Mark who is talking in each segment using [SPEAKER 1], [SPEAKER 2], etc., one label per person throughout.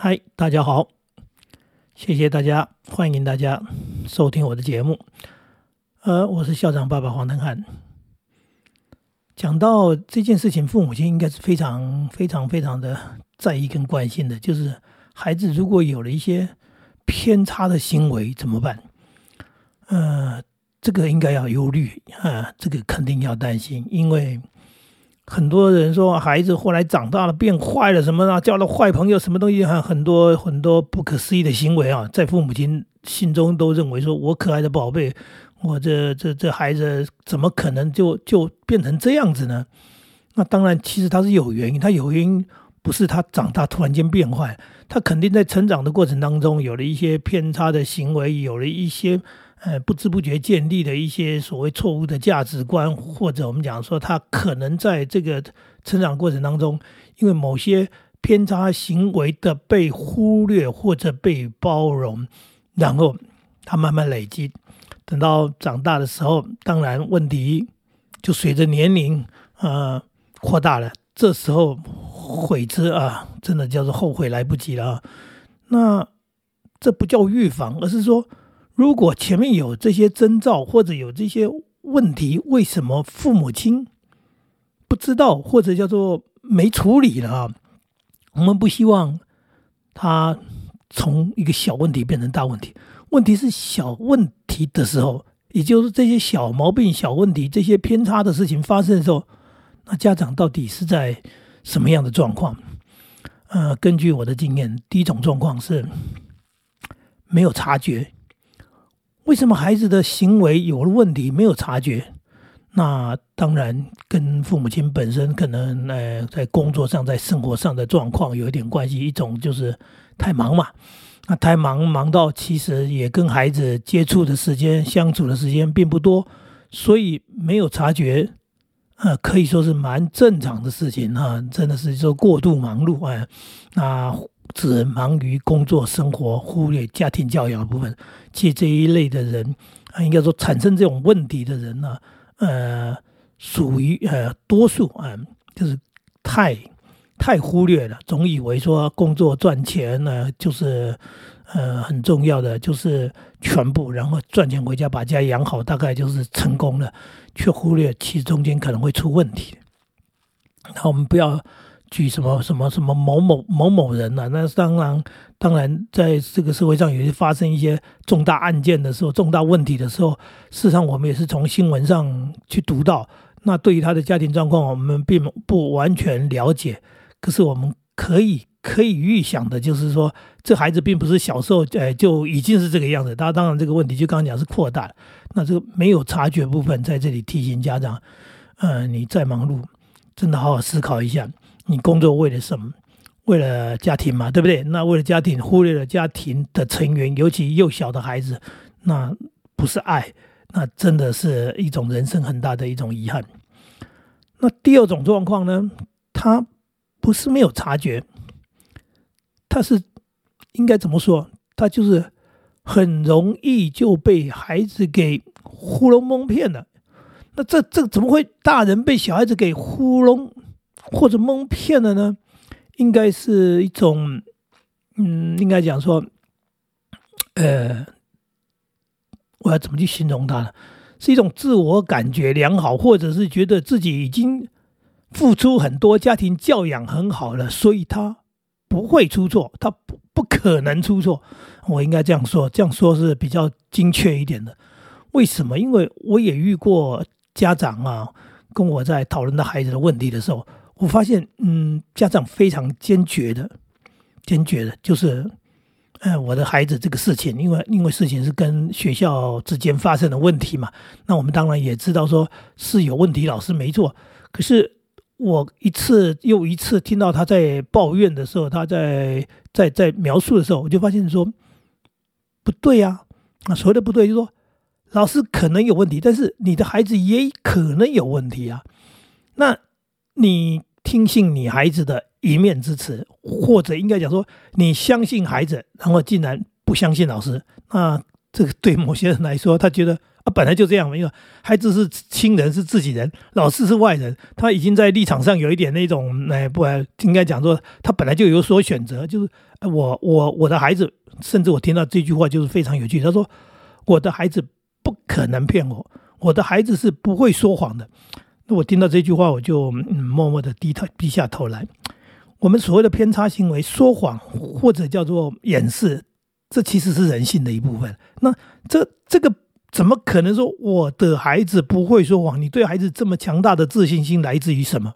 [SPEAKER 1] 嗨，大家好，谢谢大家，欢迎大家收听我的节目。呃，我是校长爸爸黄登汉。讲到这件事情，父母亲应该是非常、非常、非常的在意跟关心的，就是孩子如果有了一些偏差的行为怎么办？呃，这个应该要忧虑啊，这个肯定要担心，因为。很多人说孩子后来长大了变坏了什么啊，交了坏朋友什么东西，还很多很多不可思议的行为啊，在父母亲心中都认为说，我可爱的宝贝，我这这这孩子怎么可能就就变成这样子呢？那当然，其实他是有原因，他有原因不是他长大突然间变坏，他肯定在成长的过程当中有了一些偏差的行为，有了一些。呃，不知不觉建立的一些所谓错误的价值观，或者我们讲说，他可能在这个成长过程当中，因为某些偏差行为的被忽略或者被包容，然后他慢慢累积，等到长大的时候，当然问题就随着年龄呃扩大了，这时候悔之啊，真的叫做后悔来不及了。那这不叫预防，而是说。如果前面有这些征兆或者有这些问题，为什么父母亲不知道或者叫做没处理了啊？我们不希望他从一个小问题变成大问题。问题是小问题的时候，也就是这些小毛病、小问题、这些偏差的事情发生的时候，那家长到底是在什么样的状况？呃，根据我的经验，第一种状况是没有察觉。为什么孩子的行为有了问题没有察觉？那当然跟父母亲本身可能呃在工作上、在生活上的状况有一点关系。一种就是太忙嘛，那太忙忙到其实也跟孩子接触的时间、相处的时间并不多，所以没有察觉，呃，可以说是蛮正常的事情哈。真的是说过度忙碌啊，只忙于工作生活，忽略家庭教养的部分。其实这一类的人啊，应该说产生这种问题的人呢，呃，属于呃多数啊，就是太太忽略了，总以为说工作赚钱呢就是呃很重要的，就是全部，然后赚钱回家把家养好，大概就是成功了，却忽略其中间可能会出问题。那我们不要。举什么什么什么某某某某人呢？那当然，当然，在这个社会上，有些发生一些重大案件的时候、重大问题的时候，事实上我们也是从新闻上去读到。那对于他的家庭状况，我们并不完全了解。可是我们可以可以预想的，就是说，这孩子并不是小时候哎就已经是这个样子。他当然这个问题就刚刚讲是扩大。那这个没有察觉部分，在这里提醒家长：，嗯，你再忙碌，真的好好思考一下。你工作为了什么？为了家庭嘛，对不对？那为了家庭，忽略了家庭的成员，尤其幼小的孩子，那不是爱，那真的是一种人生很大的一种遗憾。那第二种状况呢？他不是没有察觉，他是应该怎么说？他就是很容易就被孩子给糊弄蒙骗了。那这这怎么会？大人被小孩子给糊弄？或者蒙骗了呢？应该是一种，嗯，应该讲说，呃，我要怎么去形容它呢？是一种自我感觉良好，或者是觉得自己已经付出很多，家庭教养很好了，所以他不会出错，他不不可能出错。我应该这样说，这样说是比较精确一点的。为什么？因为我也遇过家长啊，跟我在讨论到孩子的问题的时候。我发现，嗯，家长非常坚决的，坚决的，就是，呃，我的孩子这个事情，因为因为事情是跟学校之间发生的问题嘛，那我们当然也知道说是有问题，老师没错。可是我一次又一次听到他在抱怨的时候，他在在在描述的时候，我就发现说不对呀，啊，所谓的不对，就是说老师可能有问题，但是你的孩子也可能有问题啊，那你。听信你孩子的一面之词，或者应该讲说，你相信孩子，然后竟然不相信老师，那这个对某些人来说，他觉得啊，本来就这样嘛，因为孩子是亲人，是自己人，老师是外人，他已经在立场上有一点那种，哎，不应该讲说他本来就有所选择，就是我我我的孩子，甚至我听到这句话就是非常有趣，他说我的孩子不可能骗我，我的孩子是不会说谎的。那我听到这句话，我就默默的低头低下头来。我们所谓的偏差行为、说谎或者叫做掩饰，这其实是人性的一部分。那这这个怎么可能说我的孩子不会说谎？你对孩子这么强大的自信心来自于什么？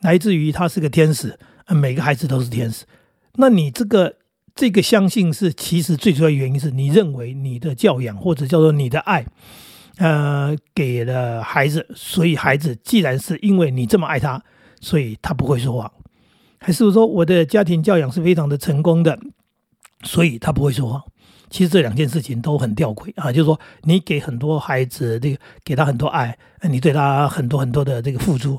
[SPEAKER 1] 来自于他是个天使，每个孩子都是天使。那你这个这个相信是其实最主要原因是你认为你的教养或者叫做你的爱。呃，给了孩子，所以孩子既然是因为你这么爱他，所以他不会说谎，还是说我的家庭教养是非常的成功的，所以他不会说谎。其实这两件事情都很吊诡啊，就是说你给很多孩子这个给他很多爱，你对他很多很多的这个付出，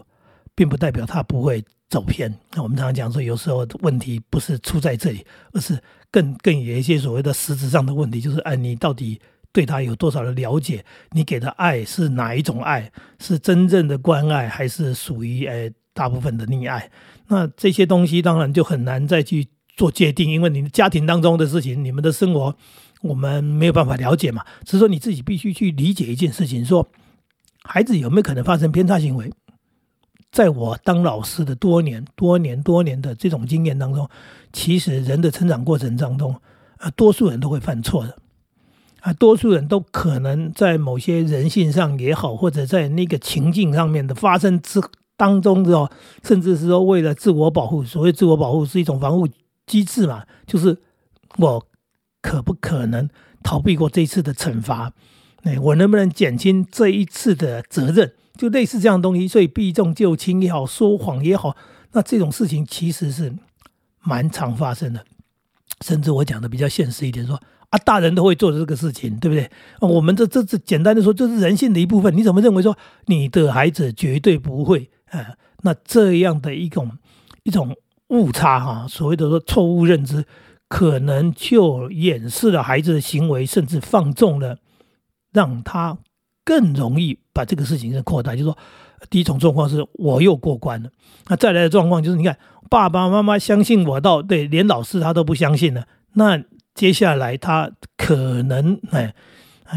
[SPEAKER 1] 并不代表他不会走偏。那我们常常讲说，有时候问题不是出在这里，而是更更有一些所谓的实质上的问题，就是哎，你到底。对他有多少的了解？你给的爱是哪一种爱？是真正的关爱，还是属于诶大部分的溺爱？那这些东西当然就很难再去做界定，因为你的家庭当中的事情，你们的生活我们没有办法了解嘛。只是说你自己必须去理解一件事情：说孩子有没有可能发生偏差行为？在我当老师的多年、多年、多年的这种经验当中，其实人的成长过程当中，啊，多数人都会犯错的。啊，多数人都可能在某些人性上也好，或者在那个情境上面的发生之当中之后，甚至是说为了自我保护，所谓自我保护是一种防护机制嘛，就是我可不可能逃避过这一次的惩罚？哎，我能不能减轻这一次的责任？就类似这样东西，所以避重就轻也好，说谎也好，那这种事情其实是蛮常发生的，甚至我讲的比较现实一点说。啊，大人都会做这个事情，对不对？我们这这这简单的说，这是人性的一部分。你怎么认为说你的孩子绝对不会？啊，那这样的一种一种误差哈，所谓的说错误认知，可能就掩饰了孩子的行为，甚至放纵了，让他更容易把这个事情是扩大。就是说，第一种状况是我又过关了，那再来的状况就是，你看爸爸妈妈相信我到对，连老师他都不相信了，那。接下来他可能哎，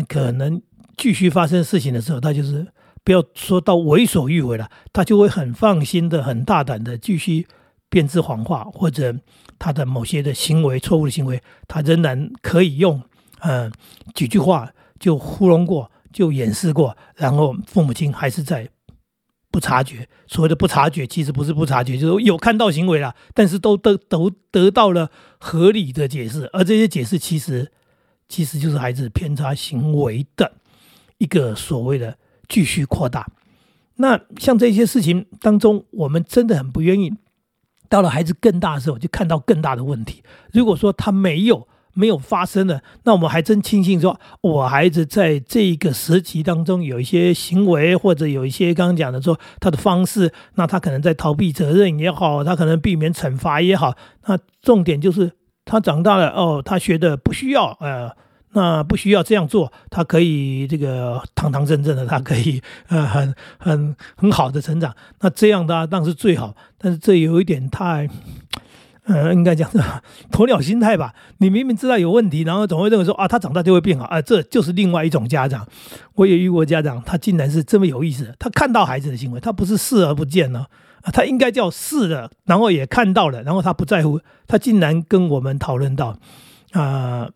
[SPEAKER 1] 可能继续发生事情的时候，他就是不要说到为所欲为了，他就会很放心的、很大胆的继续编织谎话，或者他的某些的行为错误的行为，他仍然可以用嗯几句话就糊弄过，就掩饰过，然后父母亲还是在。不察觉，所谓的不察觉，其实不是不察觉，就是有看到行为了，但是都得都得到了合理的解释，而这些解释其实其实就是孩子偏差行为的一个所谓的继续扩大。那像这些事情当中，我们真的很不愿意，到了孩子更大的时候，就看到更大的问题。如果说他没有。没有发生的，那我们还真庆幸说，我孩子在这个时期当中有一些行为，或者有一些刚刚讲的说他的方式，那他可能在逃避责任也好，他可能避免惩罚也好，那重点就是他长大了哦，他学的不需要，呃，那不需要这样做，他可以这个堂堂正正的，他可以呃很很很好的成长，那这样的当然是最好，但是这有一点太。呃，应该讲鸵鸟心态吧。你明明知道有问题，然后总会认为说啊，他长大就会变好啊，这就是另外一种家长。我也遇过家长，他竟然是这么有意思。他看到孩子的行为，他不是视而不见呢啊，他应该叫视了，然后也看到了，然后他不在乎。他竟然跟我们讨论到啊，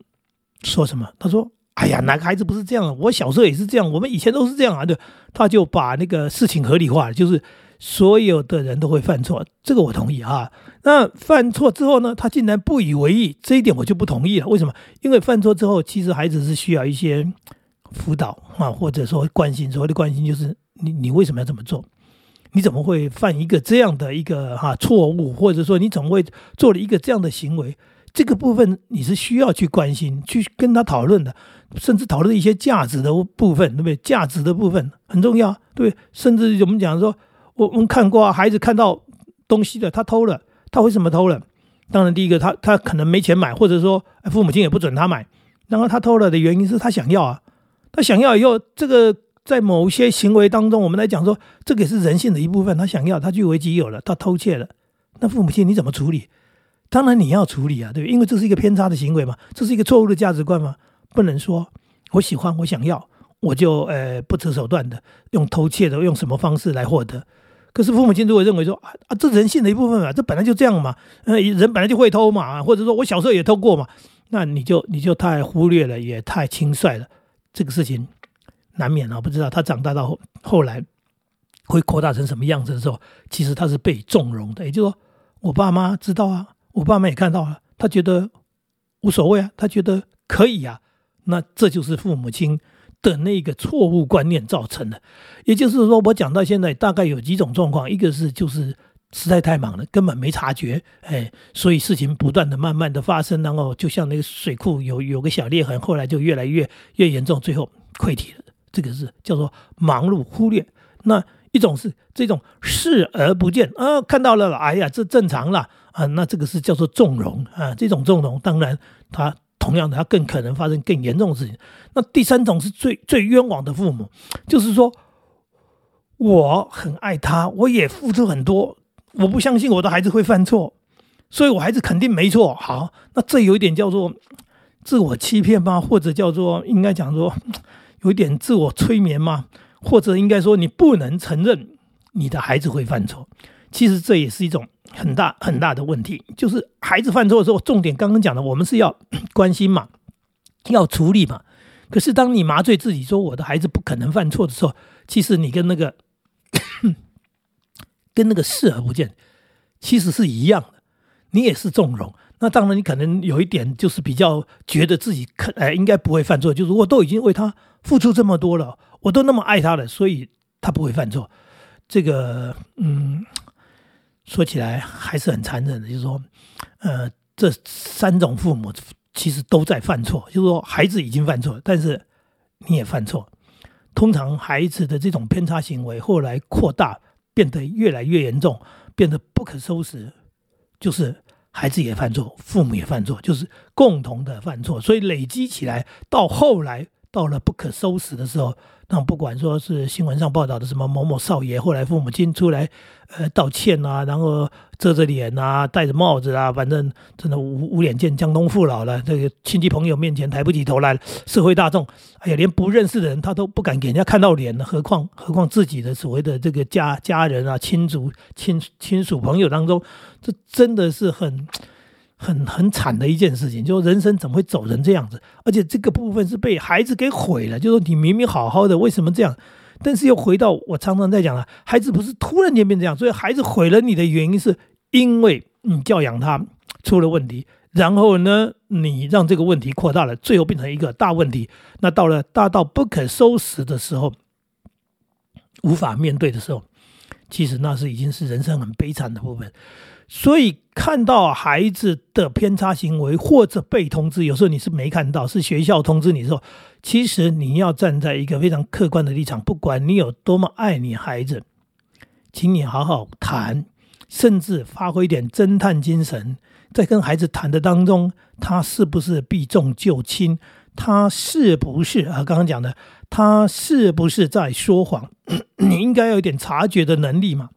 [SPEAKER 1] 说什么？他说：“哎呀，哪个孩子不是这样？我小时候也是这样，我们以前都是这样啊。”对，他就把那个事情合理化了，就是。所有的人都会犯错，这个我同意啊。那犯错之后呢，他竟然不以为意，这一点我就不同意了。为什么？因为犯错之后，其实孩子是需要一些辅导啊，或者说关心。所谓的关心，就是你你为什么要这么做？你怎么会犯一个这样的一个哈错误？或者说你怎么会做了一个这样的行为？这个部分你是需要去关心、去跟他讨论的，甚至讨论一些价值的部分，对不对？价值的部分很重要，对。甚至我们讲说。我们看过啊，孩子看到东西的，他偷了，他为什么偷了？当然，第一个他他可能没钱买，或者说父母亲也不准他买。然后他偷了的原因是他想要啊，他想要以后，这个在某些行为当中，我们来讲说，这个也是人性的一部分。他想要，他据为己有了，他偷窃了，那父母亲你怎么处理？当然你要处理啊，对，因为这是一个偏差的行为嘛，这是一个错误的价值观嘛，不能说我喜欢，我想要，我就呃不择手段的用偷窃的用什么方式来获得。可是父母亲如果认为说啊啊，这人性的一部分嘛，这本来就这样嘛，呃，人本来就会偷嘛，或者说我小时候也偷过嘛，那你就你就太忽略了，也太轻率了，这个事情难免啊。不知道他长大到后后来会扩大成什么样子的时候，其实他是被纵容的。也就是说，我爸妈知道啊，我爸妈也看到了，他觉得无所谓啊，他觉得可以啊，那这就是父母亲。的那个错误观念造成的，也就是说，我讲到现在大概有几种状况，一个是就是实在太忙了，根本没察觉，哎，所以事情不断的、慢慢的发生，然后就像那个水库有有个小裂痕，后来就越来越越严重，最后溃体了。这个是叫做忙碌忽略。那一种是这种视而不见啊，看到了，哎呀，这正常了啊，那这个是叫做纵容啊，这种纵容当然他。同样的，他更可能发生更严重的事情。那第三种是最最冤枉的父母，就是说，我很爱他，我也付出很多，我不相信我的孩子会犯错，所以我孩子肯定没错。好，那这有一点叫做自我欺骗吗？或者叫做应该讲说有一点自我催眠吗？或者应该说你不能承认你的孩子会犯错？其实这也是一种。很大很大的问题，就是孩子犯错的时候，重点刚刚讲的，我们是要 关心嘛，要处理嘛。可是当你麻醉自己说我的孩子不可能犯错的时候，其实你跟那个 跟那个视而不见，其实是一样的。你也是纵容，那当然你可能有一点就是比较觉得自己可哎应该不会犯错，就是我都已经为他付出这么多了，我都那么爱他了，所以他不会犯错。这个嗯。说起来还是很残忍的，就是说，呃，这三种父母其实都在犯错。就是说，孩子已经犯错，但是你也犯错。通常孩子的这种偏差行为后来扩大，变得越来越严重，变得不可收拾。就是孩子也犯错，父母也犯错，就是共同的犯错。所以累积起来，到后来到了不可收拾的时候。那不管说是新闻上报道的什么某某少爷，后来父母亲出来，呃，道歉啊，然后遮着脸啊，戴着帽子啊，反正真的无无脸见江东父老了。这个亲戚朋友面前抬不起头来，社会大众，哎呀，连不认识的人他都不敢给人家看到脸了，何况何况自己的所谓的这个家家人啊、亲族亲亲属朋友当中，这真的是很。很很惨的一件事情，就是人生怎么会走成这样子？而且这个部分是被孩子给毁了。就说你明明好好的，为什么这样？但是又回到我常常在讲了，孩子不是突然间变这样，所以孩子毁了你的原因是因为你教养他出了问题，然后呢，你让这个问题扩大了，最后变成一个大问题。那到了大到不可收拾的时候，无法面对的时候，其实那是已经是人生很悲惨的部分。所以看到孩子的偏差行为或者被通知，有时候你是没看到，是学校通知你的时候，其实你要站在一个非常客观的立场，不管你有多么爱你孩子，请你好好谈，甚至发挥一点侦探精神，在跟孩子谈的当中，他是不是避重就轻，他是不是啊？刚刚讲的，他是不是在说谎？你应该有一点察觉的能力嘛。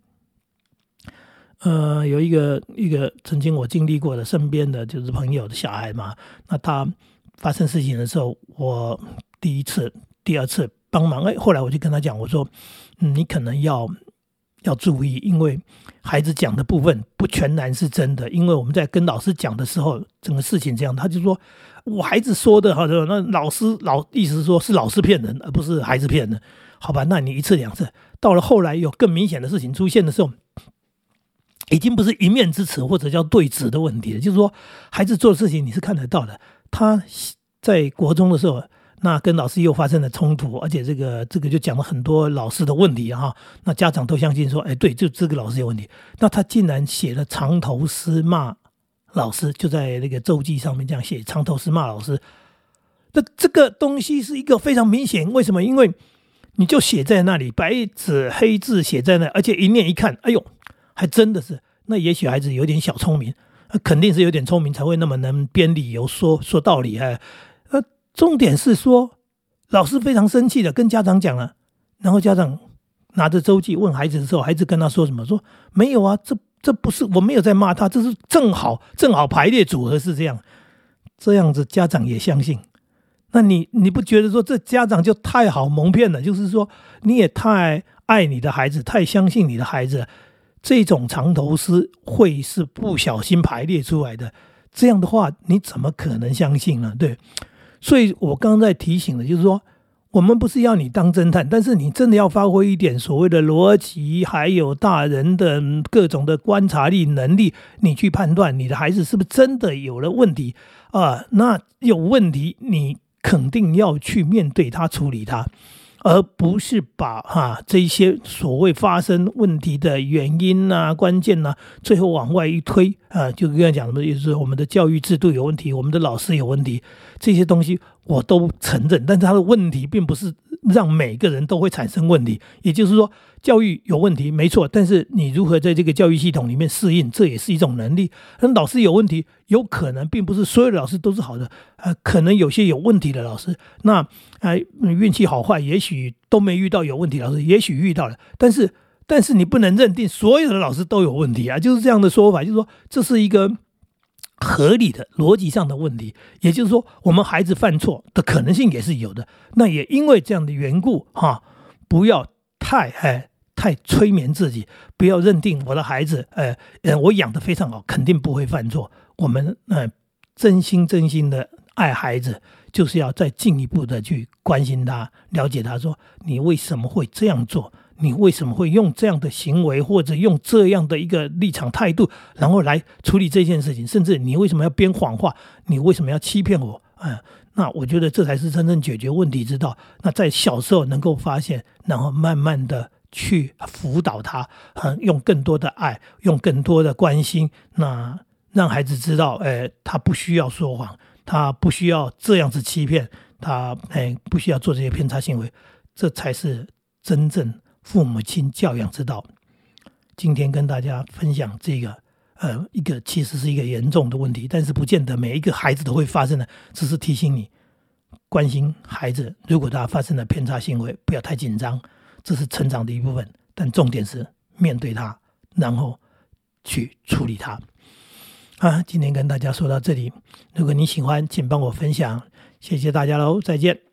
[SPEAKER 1] 呃，有一个一个曾经我经历过的身边的就是朋友的小孩嘛，那他发生事情的时候，我第一次、第二次帮忙，哎，后来我就跟他讲，我说，你可能要要注意，因为孩子讲的部分不全然是真的，因为我们在跟老师讲的时候，整个事情这样，他就说我孩子说的，好的，那老师老意思是说是老师骗人，而不是孩子骗人，好吧？那你一次两次，到了后来有更明显的事情出现的时候。已经不是一面之词或者叫对质的问题了，就是说孩子做的事情你是看得到的。他在国中的时候，那跟老师又发生了冲突，而且这个这个就讲了很多老师的问题哈。那家长都相信说，哎，对，就这个老师有问题。那他竟然写了长头诗骂老师，就在那个周记上面这样写长头诗骂老师。那这个东西是一个非常明显，为什么？因为你就写在那里，白纸黑字写在那，而且一念一看，哎呦。还真的是，那也许孩子有点小聪明，那肯定是有点聪明才会那么能编理由说说道理啊。那，重点是说老师非常生气的跟家长讲了，然后家长拿着周记问孩子的时候，孩子跟他说什么？说没有啊，这这不是我没有在骂他，这是正好正好排列组合是这样，这样子家长也相信。那你你不觉得说这家长就太好蒙骗了？就是说你也太爱你的孩子，太相信你的孩子，这种长头诗会是不小心排列出来的。这样的话，你怎么可能相信呢？对。所以我刚刚在提醒的，就是说，我们不是要你当侦探，但是你真的要发挥一点所谓的逻辑，还有大人的各种的观察力能力，你去判断你的孩子是不是真的有了问题啊？那有问题，你肯定要去面对他，处理他。而不是把哈这些所谓发生问题的原因呐、关键呐，最后往外一推啊，就跟他讲的，就是我们的教育制度有问题，我们的老师有问题，这些东西我都承认。但是他的问题并不是让每个人都会产生问题，也就是说。教育有问题没错，但是你如何在这个教育系统里面适应，这也是一种能力。那老师有问题，有可能并不是所有的老师都是好的，呃，可能有些有问题的老师，那呃运气好坏，也许都没遇到有问题老师，也许遇到了，但是但是你不能认定所有的老师都有问题啊，就是这样的说法，就是说这是一个合理的逻辑上的问题，也就是说我们孩子犯错的可能性也是有的，那也因为这样的缘故哈，不要太哎。太催眠自己，不要认定我的孩子，呃，呃，我养的非常好，肯定不会犯错。我们呃，真心真心的爱孩子，就是要再进一步的去关心他，了解他，说你为什么会这样做，你为什么会用这样的行为，或者用这样的一个立场态度，然后来处理这件事情，甚至你为什么要编谎话，你为什么要欺骗我？嗯，那我觉得这才是真正解决问题之道。那在小时候能够发现，然后慢慢的。去辅导他，嗯，用更多的爱，用更多的关心，那让孩子知道，哎，他不需要说谎，他不需要这样子欺骗，他哎，不需要做这些偏差行为，这才是真正父母亲教养之道。今天跟大家分享这个，呃，一个其实是一个严重的问题，但是不见得每一个孩子都会发生的，只是提醒你关心孩子，如果他发生了偏差行为，不要太紧张。这是成长的一部分，但重点是面对它，然后去处理它。啊，今天跟大家说到这里，如果你喜欢，请帮我分享，谢谢大家喽，再见。